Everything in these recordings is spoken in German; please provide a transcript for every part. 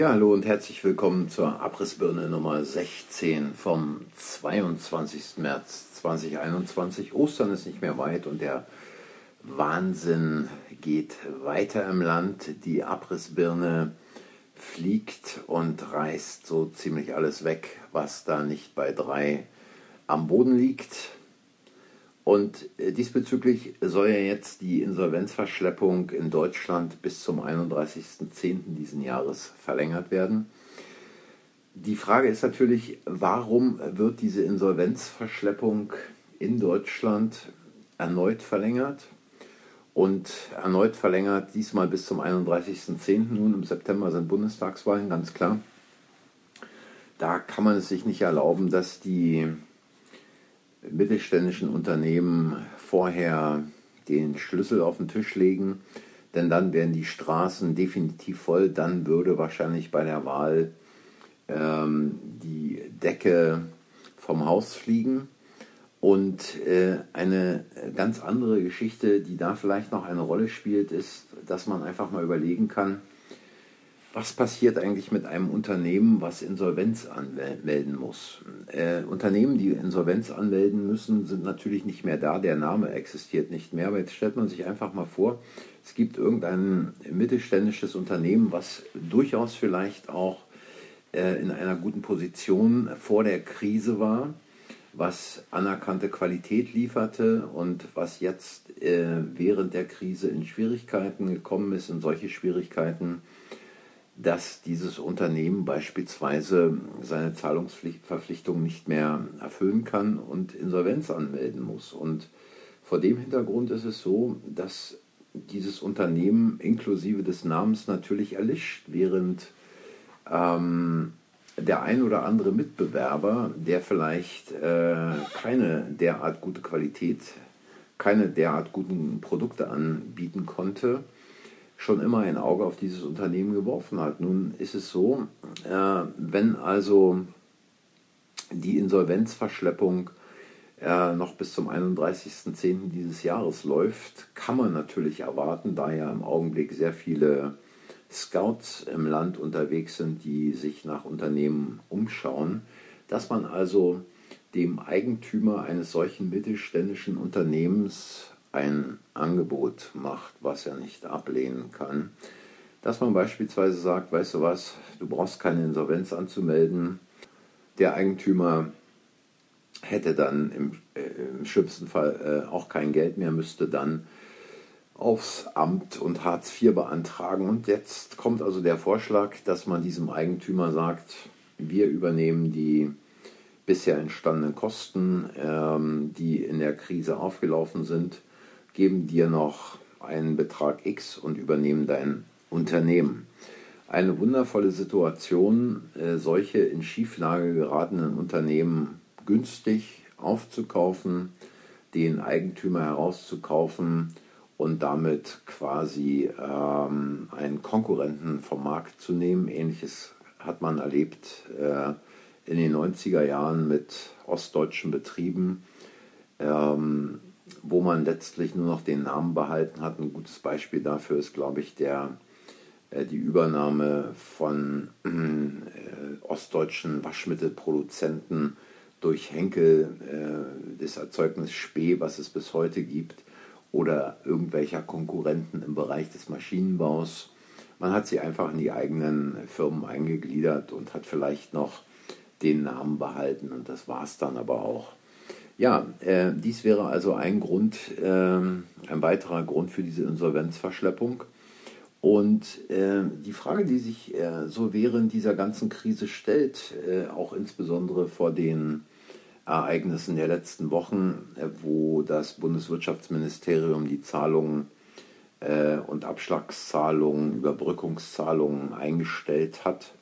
Ja, hallo und herzlich willkommen zur Abrissbirne Nummer 16 vom 22. März 2021. Ostern ist nicht mehr weit und der Wahnsinn geht weiter im Land. Die Abrissbirne fliegt und reißt so ziemlich alles weg, was da nicht bei drei am Boden liegt. Und äh, diesbezüglich soll ja jetzt die Insolvenzverschleppung in Deutschland bis zum 31.10. diesen Jahres verlängert werden. Die Frage ist natürlich, warum wird diese Insolvenzverschleppung in Deutschland erneut verlängert? Und erneut verlängert, diesmal bis zum 31.10. Nun im September sind Bundestagswahlen, ganz klar. Da kann man es sich nicht erlauben, dass die mittelständischen Unternehmen vorher den Schlüssel auf den Tisch legen, denn dann wären die Straßen definitiv voll, dann würde wahrscheinlich bei der Wahl ähm, die Decke vom Haus fliegen. Und äh, eine ganz andere Geschichte, die da vielleicht noch eine Rolle spielt, ist, dass man einfach mal überlegen kann, was passiert eigentlich mit einem Unternehmen, was Insolvenz anmelden muss? Äh, Unternehmen, die Insolvenz anmelden müssen, sind natürlich nicht mehr da. Der Name existiert nicht mehr. Aber jetzt stellt man sich einfach mal vor, es gibt irgendein mittelständisches Unternehmen, was durchaus vielleicht auch äh, in einer guten Position vor der Krise war, was anerkannte Qualität lieferte und was jetzt äh, während der Krise in Schwierigkeiten gekommen ist, in solche Schwierigkeiten, dass dieses Unternehmen beispielsweise seine Zahlungsverpflichtungen nicht mehr erfüllen kann und Insolvenz anmelden muss. Und vor dem Hintergrund ist es so, dass dieses Unternehmen inklusive des Namens natürlich erlischt, während ähm, der ein oder andere Mitbewerber, der vielleicht äh, keine derart gute Qualität, keine derart guten Produkte anbieten konnte, schon immer ein Auge auf dieses Unternehmen geworfen hat. Nun ist es so, äh, wenn also die Insolvenzverschleppung äh, noch bis zum 31.10. dieses Jahres läuft, kann man natürlich erwarten, da ja im Augenblick sehr viele Scouts im Land unterwegs sind, die sich nach Unternehmen umschauen, dass man also dem Eigentümer eines solchen mittelständischen Unternehmens ein Angebot macht, was er nicht ablehnen kann. Dass man beispielsweise sagt, weißt du was, du brauchst keine Insolvenz anzumelden. Der Eigentümer hätte dann im, äh, im schlimmsten Fall äh, auch kein Geld mehr, müsste dann aufs Amt und Hartz IV beantragen. Und jetzt kommt also der Vorschlag, dass man diesem Eigentümer sagt, wir übernehmen die bisher entstandenen Kosten, ähm, die in der Krise aufgelaufen sind geben dir noch einen Betrag X und übernehmen dein Unternehmen. Eine wundervolle Situation, äh, solche in Schieflage geratenen Unternehmen günstig aufzukaufen, den Eigentümer herauszukaufen und damit quasi ähm, einen Konkurrenten vom Markt zu nehmen. Ähnliches hat man erlebt äh, in den 90er Jahren mit ostdeutschen Betrieben. Ähm, wo man letztlich nur noch den Namen behalten hat. Ein gutes Beispiel dafür ist, glaube ich, der, äh, die Übernahme von äh, ostdeutschen Waschmittelproduzenten durch Henkel, äh, das Erzeugnis Spee, was es bis heute gibt, oder irgendwelcher Konkurrenten im Bereich des Maschinenbaus. Man hat sie einfach in die eigenen Firmen eingegliedert und hat vielleicht noch den Namen behalten und das war es dann aber auch. Ja, äh, dies wäre also ein Grund, äh, ein weiterer Grund für diese Insolvenzverschleppung. Und äh, die Frage, die sich äh, so während dieser ganzen Krise stellt, äh, auch insbesondere vor den Ereignissen der letzten Wochen, äh, wo das Bundeswirtschaftsministerium die Zahlungen und Abschlagszahlungen, Überbrückungszahlungen eingestellt hat,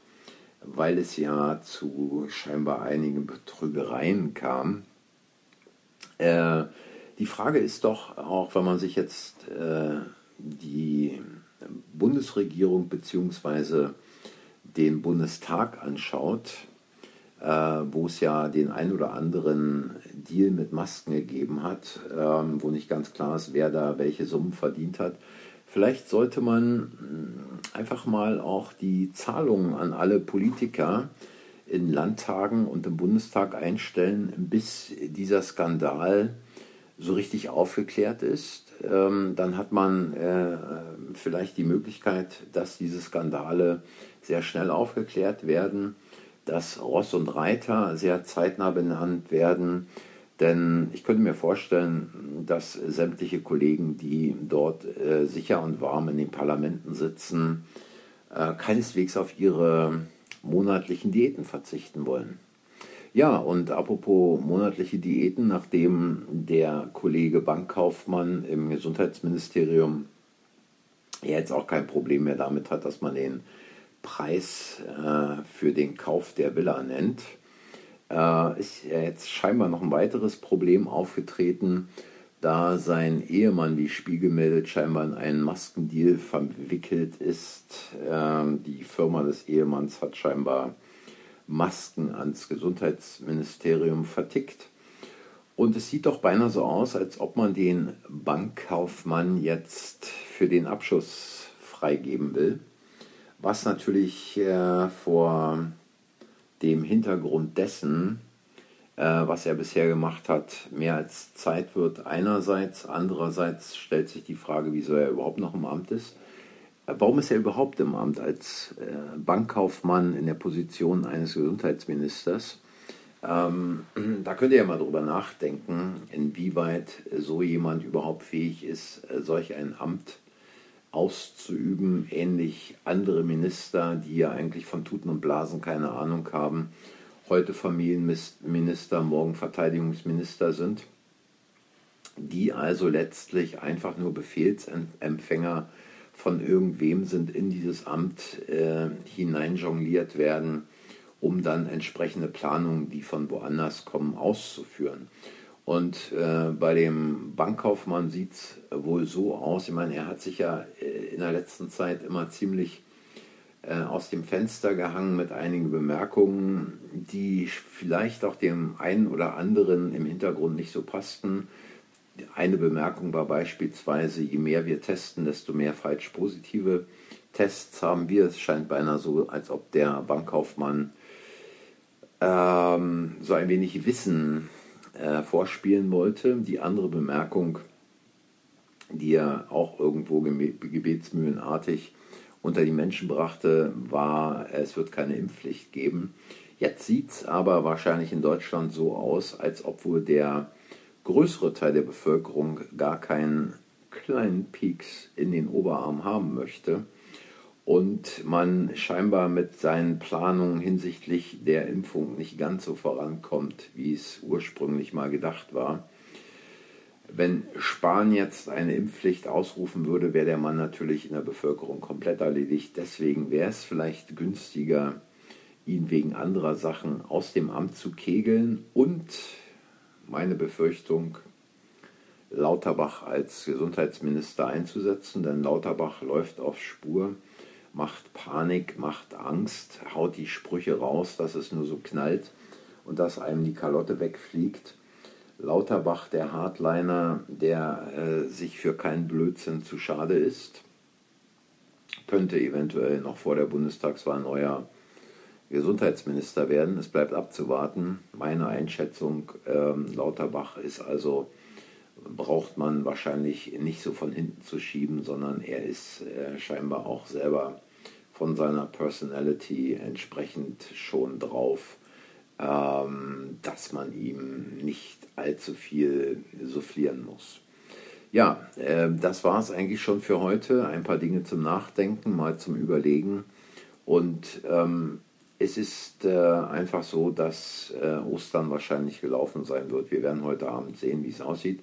weil es ja zu scheinbar einigen Betrügereien kam, äh, die Frage ist doch auch, wenn man sich jetzt äh, die Bundesregierung bzw. den Bundestag anschaut, äh, wo es ja den ein oder anderen Deal mit Masken gegeben hat, ähm, wo nicht ganz klar ist, wer da welche Summen verdient hat, Vielleicht sollte man mm, einfach mal auch die Zahlungen an alle Politiker in Landtagen und im Bundestag einstellen, bis dieser Skandal so richtig aufgeklärt ist. Ähm, dann hat man äh, vielleicht die Möglichkeit, dass diese Skandale sehr schnell aufgeklärt werden, dass Ross und Reiter sehr zeitnah benannt werden. Denn ich könnte mir vorstellen, dass sämtliche Kollegen, die dort äh, sicher und warm in den Parlamenten sitzen, äh, keineswegs auf ihre monatlichen Diäten verzichten wollen. Ja, und apropos monatliche Diäten, nachdem der Kollege Bankkaufmann im Gesundheitsministerium jetzt auch kein Problem mehr damit hat, dass man den Preis äh, für den Kauf der Villa nennt, äh, ist jetzt scheinbar noch ein weiteres Problem aufgetreten, da sein Ehemann, wie Spiegel meldet, scheinbar in einen Maskendeal verwickelt ist. Äh, die Firma des Ehemanns hat scheinbar Masken ans Gesundheitsministerium vertickt. Und es sieht doch beinahe so aus, als ob man den Bankkaufmann jetzt für den Abschuss freigeben will. Was natürlich äh, vor dem Hintergrund dessen, was er bisher gemacht hat, mehr als Zeit wird einerseits. Andererseits stellt sich die Frage, wieso er überhaupt noch im Amt ist. Warum ist er überhaupt im Amt als äh, Bankkaufmann in der Position eines Gesundheitsministers? Ähm, da könnt ihr ja mal drüber nachdenken, inwieweit so jemand überhaupt fähig ist, äh, solch ein Amt auszuüben, ähnlich andere Minister, die ja eigentlich von Tuten und Blasen keine Ahnung haben, heute Familienminister, morgen Verteidigungsminister sind, die also letztlich einfach nur Befehlsempfänger von irgendwem sind in dieses Amt äh, hineinjongliert werden, um dann entsprechende Planungen, die von woanders kommen, auszuführen. Und äh, bei dem Bankkaufmann sieht es wohl so aus, ich meine, er hat sich ja äh, in der letzten Zeit immer ziemlich aus dem Fenster gehangen mit einigen Bemerkungen, die vielleicht auch dem einen oder anderen im Hintergrund nicht so passten. Eine Bemerkung war beispielsweise, je mehr wir testen, desto mehr falsch positive Tests haben wir. Es scheint beinahe so, als ob der Bankkaufmann ähm, so ein wenig Wissen äh, vorspielen wollte. Die andere Bemerkung, die er auch irgendwo gebetsmühlenartig unter die Menschen brachte, war, es wird keine Impfpflicht geben. Jetzt sieht es aber wahrscheinlich in Deutschland so aus, als ob wohl der größere Teil der Bevölkerung gar keinen kleinen Peaks in den Oberarm haben möchte und man scheinbar mit seinen Planungen hinsichtlich der Impfung nicht ganz so vorankommt, wie es ursprünglich mal gedacht war. Wenn Spahn jetzt eine Impfpflicht ausrufen würde, wäre der Mann natürlich in der Bevölkerung komplett erledigt. Deswegen wäre es vielleicht günstiger, ihn wegen anderer Sachen aus dem Amt zu kegeln und meine Befürchtung, Lauterbach als Gesundheitsminister einzusetzen, denn Lauterbach läuft auf Spur, macht Panik, macht Angst, haut die Sprüche raus, dass es nur so knallt und dass einem die Kalotte wegfliegt. Lauterbach, der Hardliner, der äh, sich für keinen Blödsinn zu schade ist, könnte eventuell noch vor der Bundestagswahl neuer Gesundheitsminister werden. Es bleibt abzuwarten. Meine Einschätzung, ähm, Lauterbach ist also, braucht man wahrscheinlich nicht so von hinten zu schieben, sondern er ist äh, scheinbar auch selber von seiner Personality entsprechend schon drauf, ähm, dass man ihm nicht allzu viel soufflieren muss. Ja, äh, das war es eigentlich schon für heute. Ein paar Dinge zum Nachdenken, mal zum Überlegen. Und ähm, es ist äh, einfach so, dass äh, Ostern wahrscheinlich gelaufen sein wird. Wir werden heute Abend sehen, wie es aussieht.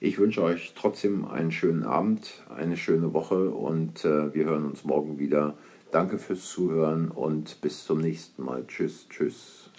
Ich wünsche euch trotzdem einen schönen Abend, eine schöne Woche und äh, wir hören uns morgen wieder. Danke fürs Zuhören und bis zum nächsten Mal. Tschüss, tschüss.